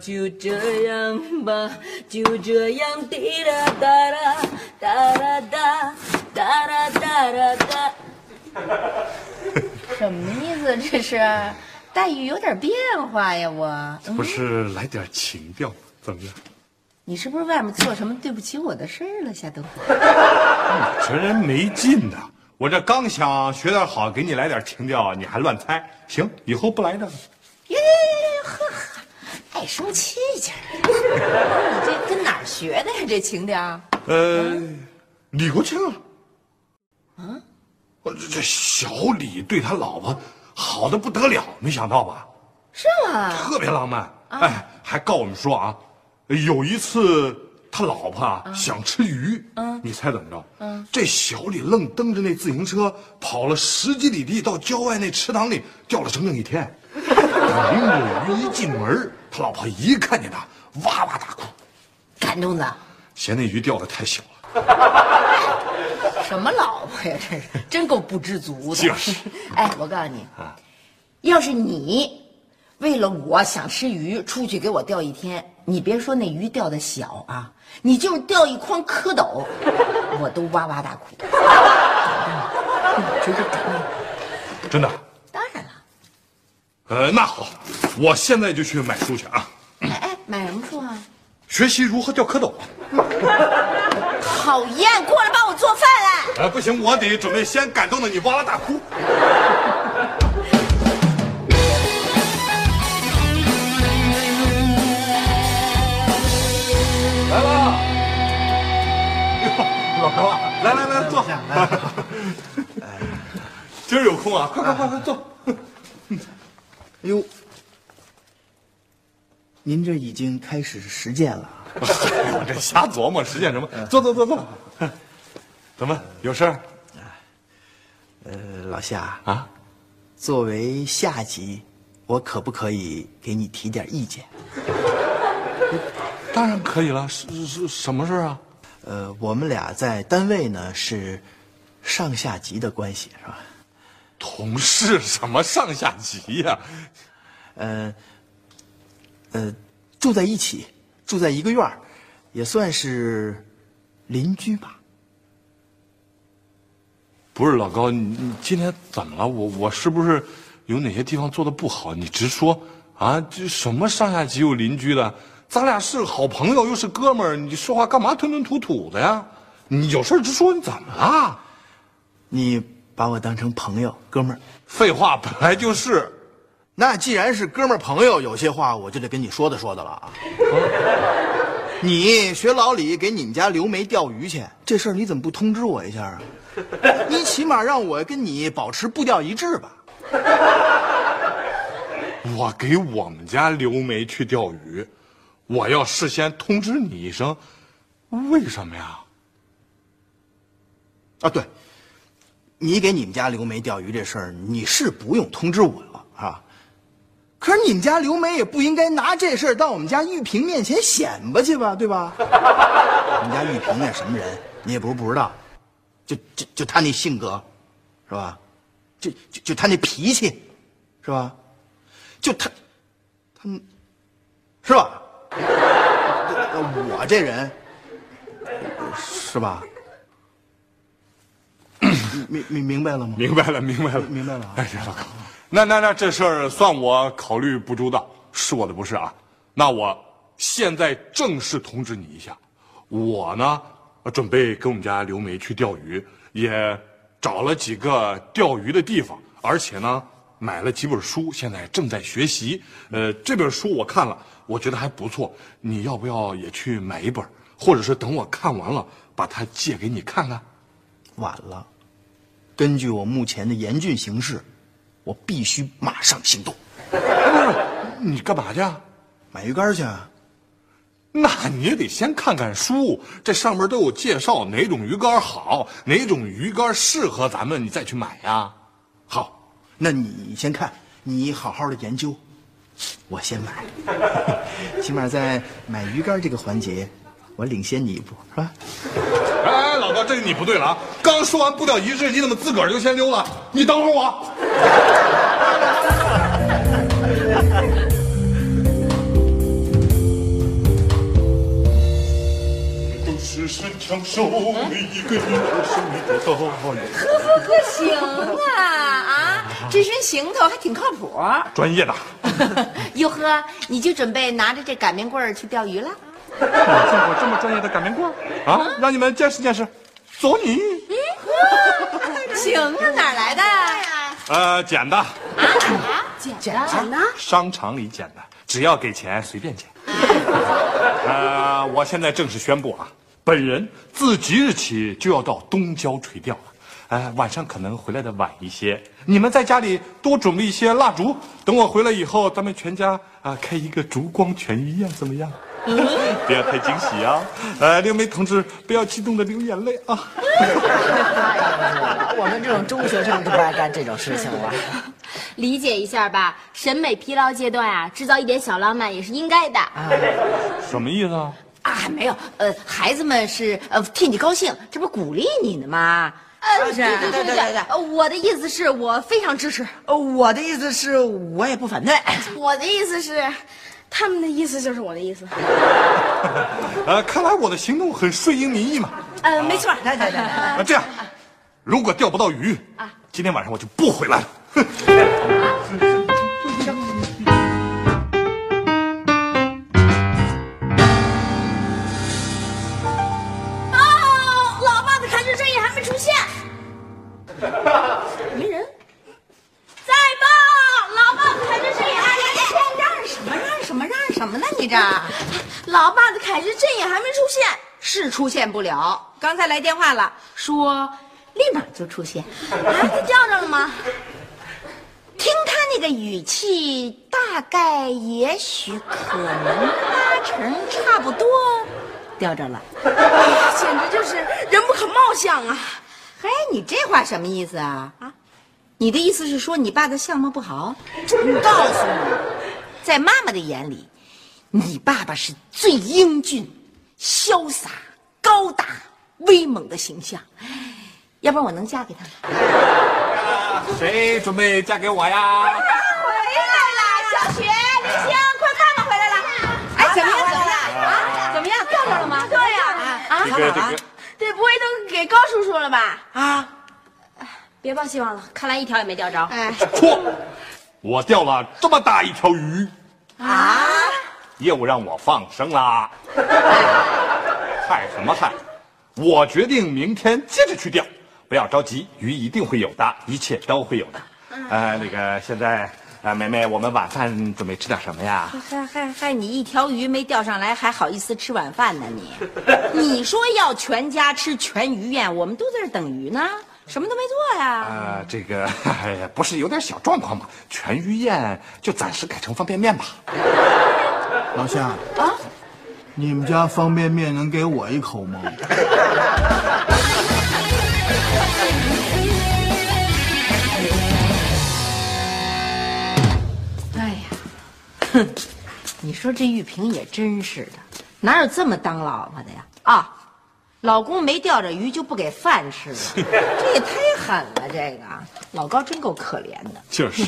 就这样吧，就这样滴答哒啦哒啦哒哒啦哒啦哒。什么意思？这是待遇有点变化呀，我。不是来点情调怎么样？你是不是外面做什么对不起我的事儿了，夏东？这人没劲呐！我这刚想学点好，给你来点情调，你还乱猜。行，以后不来这个。爱生气劲儿。你这跟哪儿学的呀？这情调？呃，李国庆啊。啊？我这这小李对他老婆好的不得了，没想到吧？是吗？特别浪漫。哎，还告我们说啊，有一次他老婆啊想吃鱼，嗯你猜怎么着？嗯，这小李愣蹬着那自行车跑了十几里地，到郊外那池塘里钓了整整一天。领着鱼一进门，他老婆一看见他，哇哇大哭，感动的。嫌那鱼钓的太小了。什么老婆呀？这是真够不知足的。就是。哎，我告诉你，要是你为了我想吃鱼，出去给我钓一天，你别说那鱼钓的小啊，你就是钓一筐蝌蚪，我都哇哇大哭。真的？呃，那好，我现在就去买书去啊。哎哎，买什么书啊？学习如何钓蝌蚪。讨厌，过来帮我做饭来。哎，不行，我得准备先感动的你哇哇大哭。来了，哟，老高，来来来，坐下。今儿有空啊，快快快快坐。哎呦，您这已经开始实践了。我这瞎琢磨，实践什么？坐坐坐坐。怎么有事儿？呃，老夏啊，作为下级，我可不可以给你提点意见？当然可以了。是是什么事儿啊？呃，我们俩在单位呢是上下级的关系，是吧？同事什么上下级呀、呃，呃，住在一起，住在一个院儿，也算是邻居吧。不是老高，你你今天怎么了？我我是不是有哪些地方做的不好？你直说啊！这什么上下级有邻居的？咱俩是好朋友，又是哥们儿，你说话干嘛吞吞吐吐的呀？你有事直说，你怎么了？你把我当成朋友、哥们儿，废话，本来就是。那既然是哥们儿朋友，有些话我就得跟你说的说的了啊。你学老李给你们家刘梅钓鱼去，这事儿你怎么不通知我一下啊？你起码让我跟你保持步调一致吧。我给我们家刘梅去钓鱼，我要事先通知你一声，为什么呀？啊，对，你给你们家刘梅钓鱼这事儿，你是不用通知我了啊。可是你们家刘梅也不应该拿这事儿到我们家玉萍面前显摆去吧，对吧？我们家玉萍那什么人，你也不是不知道，就就就她那性格，是吧？就就就她那脾气，是吧？就她，她，是吧？我这人，是吧？明明明白了吗？明白了，明白了，明白了啊哎呀，老高，那那那这事儿算我考虑不周到，是我的不是啊。那我现在正式通知你一下，我呢准备跟我们家刘梅去钓鱼，也找了几个钓鱼的地方，而且呢买了几本书，现在正在学习。呃，这本书我看了，我觉得还不错，你要不要也去买一本，或者是等我看完了把它借给你看看？晚了。根据我目前的严峻形势，我必须马上行动。不是你干嘛去啊？买鱼竿去啊！那你也得先看看书，这上面都有介绍哪种鱼竿好，哪种鱼竿适合咱们，你再去买呀。好，那你先看，你好好的研究，我先买，起码在买鱼竿这个环节，我领先你一步，是吧？哎，老高，这个你不对了啊！刚说完步调一致，你怎么自个儿就先溜了？你等会儿我。都是神枪手，每一个婴儿生命的导演。可行啊啊！这身行头还挺靠谱。专业的，哟呵，你就准备拿着这擀面棍儿去钓鱼了？你见过这么专业的擀面棍啊？让你们见识见识。走你。行啊，哪来的？呃，捡的，捡的。商场里捡的，只要给钱随便捡。呃，我现在正式宣布啊，本人自即日起就要到东郊垂钓了。哎，晚上可能回来的晚一些，你们在家里多准备一些蜡烛，等我回来以后，咱们全家啊开一个烛光全鱼宴，怎么样？不要太惊喜啊！呃，刘梅同志，不要激动的流眼泪啊！我们这种中学生都不爱干这种事情了。理解一下吧，审美疲劳阶段啊，制造一点小浪漫也是应该的。啊什么意思啊？啊，没有，呃，孩子们是呃替你高兴，这不鼓励你呢吗？呃，是对对对对对，呃我的意思是我非常支持。呃，我的意思是我也不反对。我的意思是，他们的意思就是我的意思。呃，看来我的行动很顺应民意嘛。呃，没错。来来来，那这样，如果钓不到鱼啊，今天晚上我就不回来了。是出现不了。刚才来电话了，说立马就出现。啊，他钓着了吗？听他那个语气，大概、也许、可能、八成、差不多，钓着了。简直就是人不可貌相啊！嘿，你这话什么意思啊？啊，你的意思是说你爸的相貌不好？我告诉你，在妈妈的眼里，你爸爸是最英俊、潇洒、高大、威猛的形象。要不然我能嫁给他吗？谁准备嫁给我呀？回来了，小雪、李星，快看看回来了！哎，怎么样？怎么样？啊？怎么样？钓着了吗？对呀，啊，这个这个，这不会都给高叔叔了吧？啊！别抱希望了，看来一条也没钓着。哎错，我钓了这么大一条鱼，啊！又让我放生啦。害什么害？我决定明天接着去钓，不要着急，鱼一定会有的，一切都会有的。呃，那个现在，呃，梅梅，我们晚饭准备吃点什么呀？还还还，你一条鱼没钓上来，还好意思吃晚饭呢？你，你说要全家吃全鱼宴，我们都在这等鱼呢，什么都没做呀。呃，这个 哎呀，不是有点小状况吗？全鱼宴就暂时改成方便面吧。老乡啊，你们家方便面能给我一口吗？哎呀，哼，你说这玉萍也真是的，哪有这么当老婆的呀？啊，老公没钓着鱼就不给饭吃了，这也太狠了！这个老高真够可怜的。就是，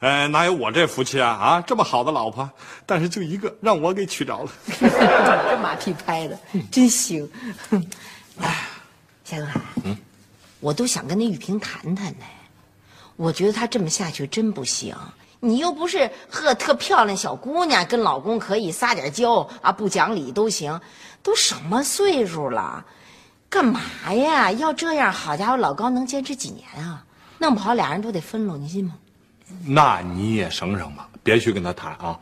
呃，哪有我这福气啊？啊，这么好的老婆，但是就一个让我给娶着了。这马屁拍的真行。哎，夏东海，嗯，我都想跟那玉萍谈谈呢。我觉得她这么下去真不行。你又不是呵特漂亮小姑娘，跟老公可以撒点娇啊，不讲理都行。都什么岁数了，干嘛呀？要这样，好家伙，老高能坚持几年啊？弄不好俩人都得分了，你信吗？那你也省省吧，别去跟他谈啊。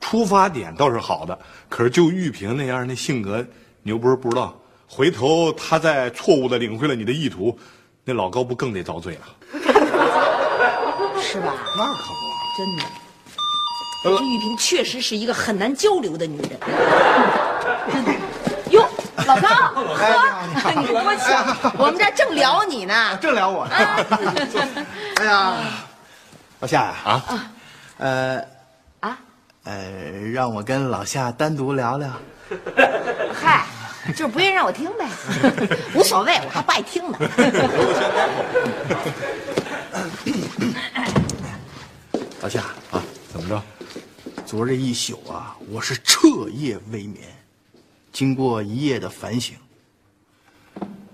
出发点倒是好的，可是就玉萍那样那性格，你又不是不知道，回头他再错误的领会了你的意图，那老高不更得遭罪了？是吧？那可不。真的。这玉萍确实是一个很难交流的女人。哟，老高，哎，你好，你多巧，我们这正聊你呢。正聊我呢。哎呀，老夏呀，啊，呃，啊，呃，让我跟老夏单独聊聊。嗨，就是不愿意让我听呗，无所谓，我还不爱听呢。老夏啊，怎么着？昨儿这一宿啊，我是彻夜未眠。经过一夜的反省，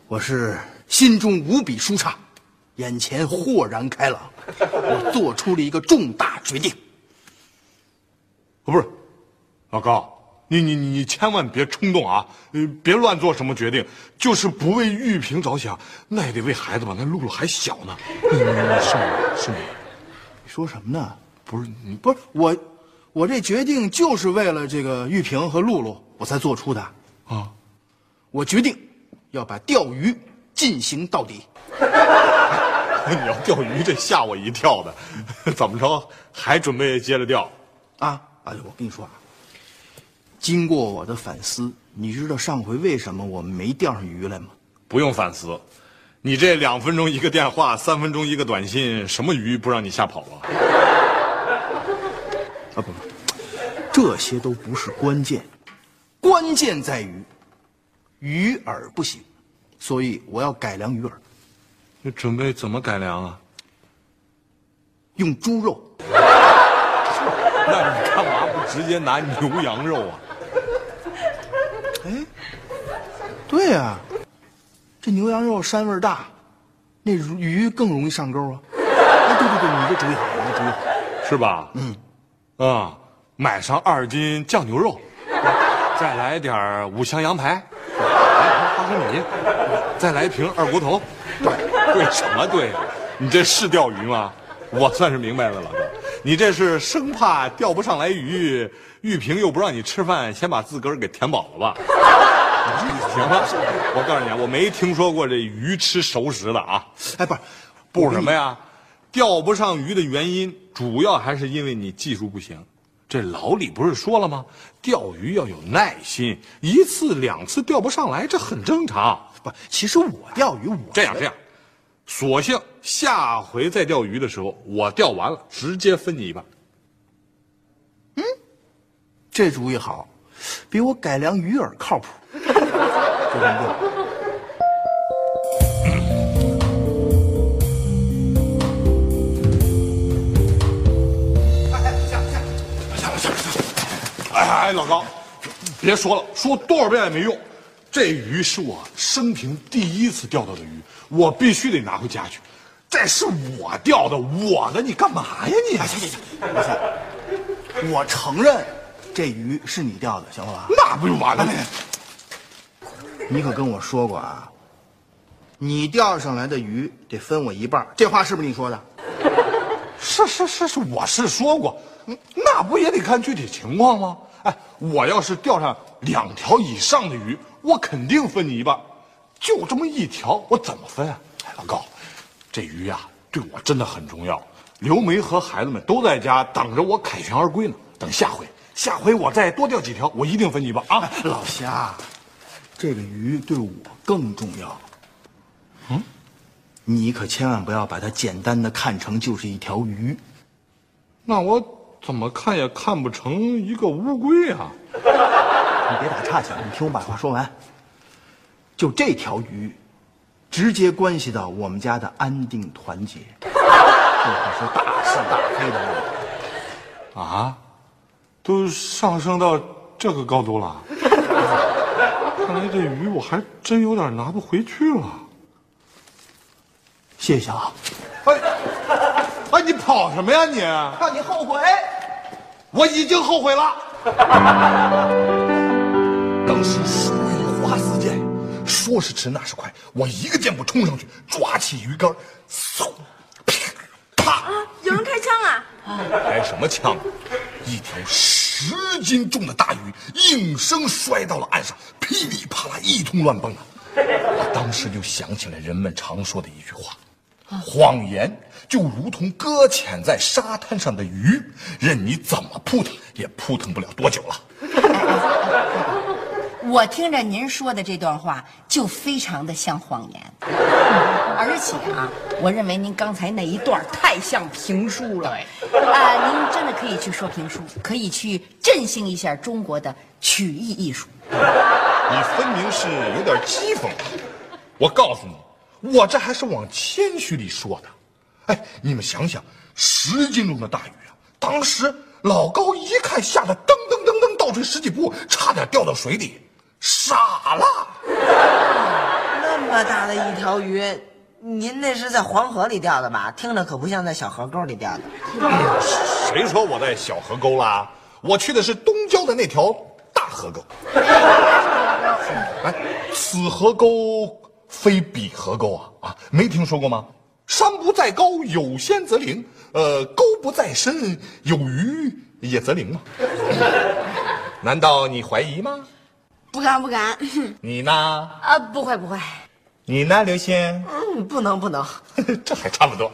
我是心中无比舒畅，眼前豁然开朗。我做出了一个重大决定。哦，不是，老高，你你你你千万别冲动啊！呃，别乱做什么决定，就是不为玉萍着想，那也得为孩子吧？那露露还小呢。嗯，是吗？是吗？你说什么呢？不是你不是我，我这决定就是为了这个玉萍和露露，我才做出的。啊？我决定要把钓鱼进行到底。你要钓鱼，这吓我一跳的。怎么着？还准备接着钓？啊，哎呦，我跟你说啊，经过我的反思，你知道上回为什么我们没钓上鱼来吗？不用反思，你这两分钟一个电话，三分钟一个短信，什么鱼不让你吓跑了？啊，不不，这些都不是关键，关键在于鱼饵不行，所以我要改良鱼饵，你准备怎么改良啊？用猪肉。那你干嘛不直接拿牛羊肉啊？哎，对呀、这牛羊肉膻味儿大，那鱼更容易上钩啊。哎，对对对，你这主意好，你这主意好。是吧？嗯，啊，买上二斤酱牛肉，再来点五香羊排，来盘花生米，再来一瓶二锅头。对，对什么对呀、你这是钓鱼吗？我算是明白了，老哥，你这是生怕钓不上来鱼，玉萍又不让你吃饭，先把自个儿给填饱了吧？行了，我告诉你啊，我没听说过这鱼吃熟食的啊。哎，不是，不是什么呀？钓不上鱼的原因，主要还是因为你技术不行。这老李不是说了吗？钓鱼要有耐心，一次两次钓不上来，这很正常。不，其实我钓鱼，我这样这样，索性下回再钓鱼的时候，我钓完了直接分你一半。这主意好，比我改良鱼饵靠谱。就这么定。哎哎，老高，别说了，说多少遍也没用。这鱼是我生平第一次钓到的鱼，我必须得拿回家去。这是我钓的，我的，你干嘛呀你？行行行，老夏，我承认这鱼是你钓的，行了吧？那不就完了吗？你可跟我说过啊，你钓上来的鱼得分我一半，这话是不是你说的？是是是是，我是说过，嗯那不也得看具体情况吗？哎，我要是钓上两条以上的鱼，我肯定分你一半。就这么一条，我怎么分啊？哎，老高，这鱼呀、对我真的很重要。刘梅和孩子们都在家等着我凯旋而归呢。等下回，下回我再多钓几条，我一定分你一半啊！老夏，这个鱼对我更重要。嗯，你可千万不要把它简单的看成就是一条鱼。那我怎么看也看不成一个乌龟啊！你别打岔去，你听我把话说完。就这条鱼，直接关系到我们家的安定团结，这可是大是大非的问题。啊，都上升到这个高度了。看来这鱼我还真有点拿不回去了。谢谢啊，哎，哎，你跑什么呀你？让你后悔。我已经后悔了。当时树欲花似箭，说时迟那时快，我一个箭步冲上去，抓起鱼竿，嗖，啪，有人开枪啊！开什么枪？一条十斤重的大鱼应声摔到了岸上，噼里啪啦一通乱蹦啊！我当时就想起了人们常说的一句话：“谎言就如同搁浅在沙滩上的鱼，任你怎么扑腾，也扑腾不了多久了。我听着您说的这段话，就非常的像谎言，而且啊，我认为您刚才那一段太像评书了。啊，您真的可以去说评书，可以去振兴一下中国的曲艺艺术。你分明是有点讥讽。我告诉你，我这还是往谦虚里说的。哎，你们想想，十斤重的大鱼啊，当时老高一看，吓得噔噔噔噔倒退十几步，差点掉到水里，傻了。那么大的一条鱼，您那是在黄河里钓的吧？听着可不像在小河沟里钓的。谁说我在小河沟啦？我去的是东郊的那条大河沟。哎，此河沟非彼河沟啊啊，没听说过吗？山不在高，有仙则灵；呃，沟不在深，有鱼也则灵嘛。难道你怀疑吗？不敢不敢，你呢？啊，不会不会，你呢，刘星？嗯，不能不能，这还差不多。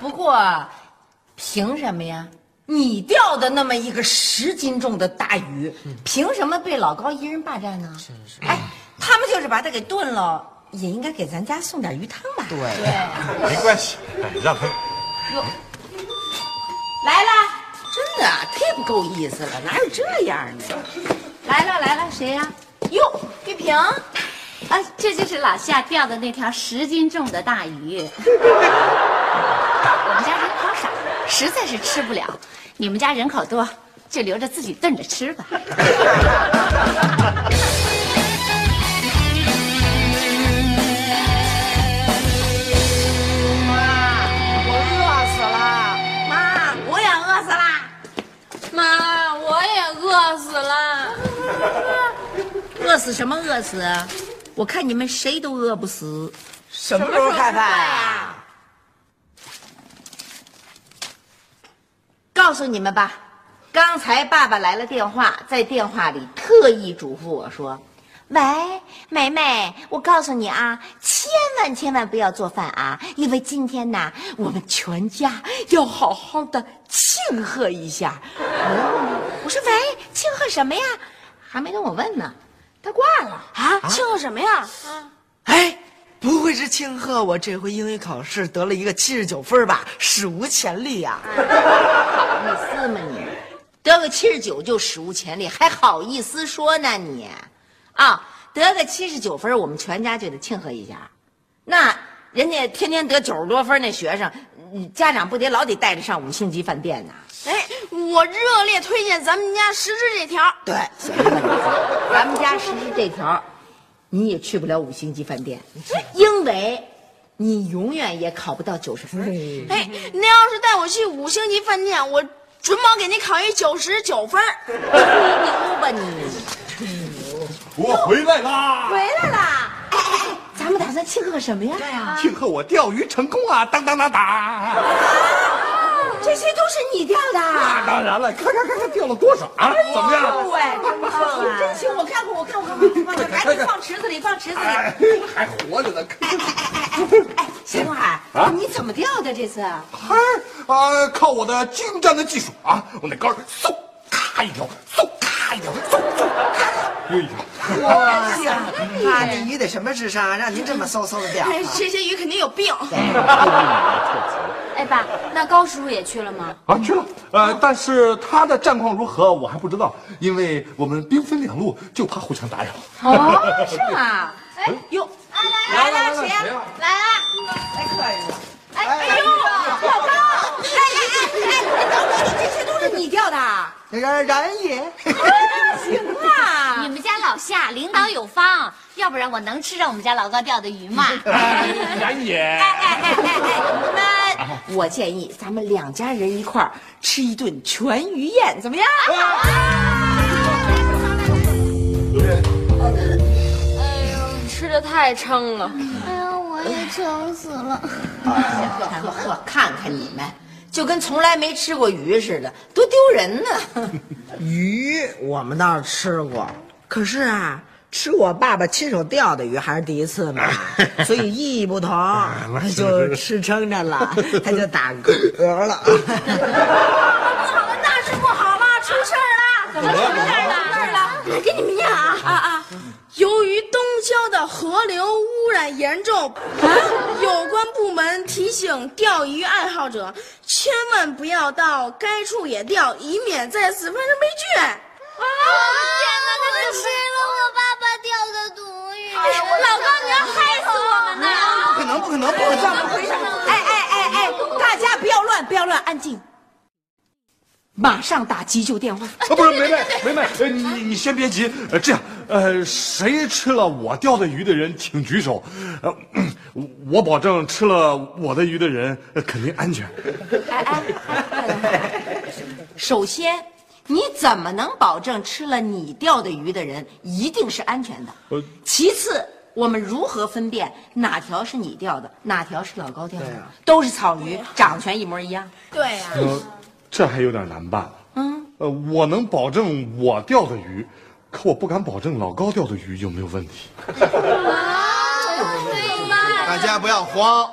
不过，凭什么呀？你钓的那么一个十斤重的大鱼，凭什么被老高一人霸占呢？是是。哎，他们就是把它给炖了，也应该给咱家送点鱼汤吧？对，没关系，哎，让他。来了，真的太不够意思了，哪有这样的？来了来了，谁呀？哟，玉萍，啊，这就是老夏钓的那条十斤重的大鱼。我们家人口少，实在是吃不了。你们家人口多，就留着自己炖着吃吧。妈我饿死了，妈，我也饿死了。妈，我也饿死了。饿死什么饿死啊？我看你们谁都饿不死。什么时候开饭呀？告诉你们吧，刚才爸爸来了电话，在电话里特意嘱咐我说：“喂，梅梅，我告诉你啊，千万千万不要做饭啊，因为今天呐，我们全家要好好的庆贺一下。”我说：“喂，庆贺什么呀？”还没等我问呢，他挂了。啊，庆贺什么呀？啊哎，不会是庆贺我这回英语考试得了一个七十九分吧？史无前例呀、好意思吗你？得个七十九就史无前例，还好意思说呢你？啊，得个七十九分，我们全家就得庆贺一下。那人家天天得九十多分那学生，嗯家长不得老得带着上五星级饭店呐？哎，我热烈推荐咱们家实施这条。对，行咱们家实施这条，你也去不了五星级饭店，因为你永远也考不到九十分。哎，您要是带我去五星级饭店，我准保给您考一九十九分。吹牛吧你！我回来啦！回来啦！哎哎哎，咱们打算庆贺什么呀？对呀，庆贺我钓鱼成功啊！当当当当！你钓的。那当然了，看看看看钓了多少啊？怎么样？喂，真棒啊！真行，我看看，我看过，我看看，赶紧放池子里，放池子里。哎，还活着呢！哎，邢东海，你怎么钓的这次？嗨，啊，靠我的精湛的技术啊，我那竿儿嗖咔一条，嗖咔一条，嗖嗖咔又一条。哇塞，他那鱼得什么智商，让您这么嗖嗖的钓？哎，这些鱼肯定有病。哎，爸，那高叔叔也去了吗？啊，去了，呃，但是他的战况如何，我还不知道，因为我们兵分两路，就怕互相打扰。哦，是吗？哎呦，来了，谁呀？来了，来客人了。哎哎呦，老高！哎哎哎哎，等会儿，这些都是你钓的？那个然也，行啊！你们家老夏领导有方，要不然我能吃上我们家老高钓的鱼吗？然也，哎哎哎哎哎，那我建议咱们两家人一块儿吃一顿全鱼宴，怎么样？哎呦，吃的太撑了。哎呦，我也撑死了。呵呵呵，看看你们，就跟从来没吃过鱼似的，多丢人呢！鱼我们倒是吃过，可是啊，吃我爸爸亲手钓的鱼还是第一次嘛，所以意义不同，他就吃撑着了，他就打嗝了。不好了，那是不好了，出事儿了！怎么出事儿了？出事儿了！给你们念啊啊啊！由于东郊的河流污染严重，钓鱼爱好者，千万不要到该处野钓，以免再次发生悲剧。啊！天哪，他吃了我爸爸钓的毒鱼！老高，你要害死我们呢！不可能，不可能，不可能！怎么回事？哎哎哎哎，大家不要乱，不要乱，安静。马上打急救电话。啊，不是梅梅，梅梅，呃，你你先别急，呃，这样，呃，谁吃了我钓的鱼的人，请举手，呃，我保证吃了我的鱼的人呃肯定安全。哎哎哎，首先，你怎么能保证吃了你钓的鱼的人一定是安全的？呃其次，我们如何分辨哪条是你钓的，哪条是老高钓的？啊都是草鱼，长得全一模一样。对呀、呃，这还有点难办。嗯，呃，我能保证我钓的鱼，可我不敢保证老高钓的鱼有没有问题。大家不要慌，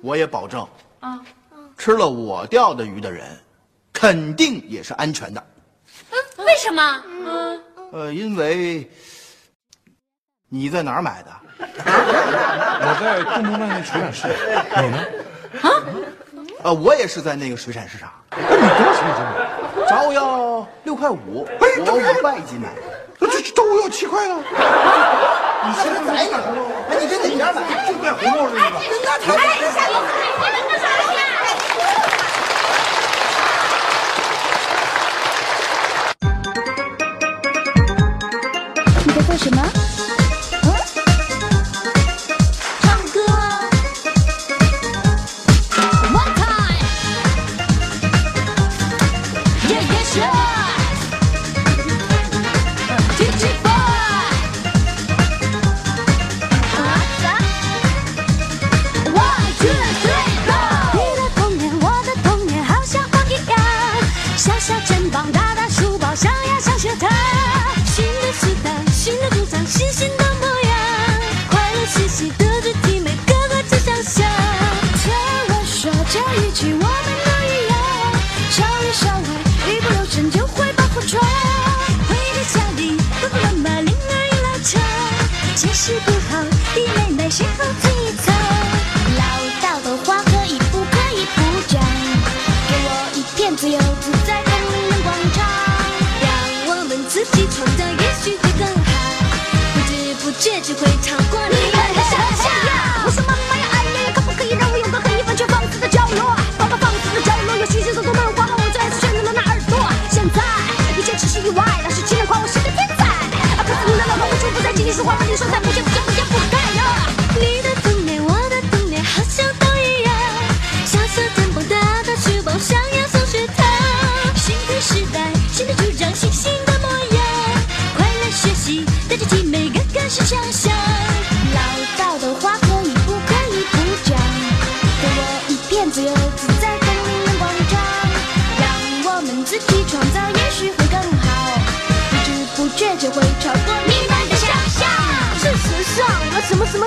我也保证啊，吃了我钓的鱼的人，肯定也是安全的。嗯为什么？呃，因为你在哪儿买的？我在东门外面水产市场，你呢？呃，我也是在那个水产市场，你多少钱一斤买？找我要六块五，我五块一斤买。这找我要七块呢？你现在在哪儿？哎，你跟哪家买？就在胡同这个。那他你在做什么？花花，你说话，把你说在什么什么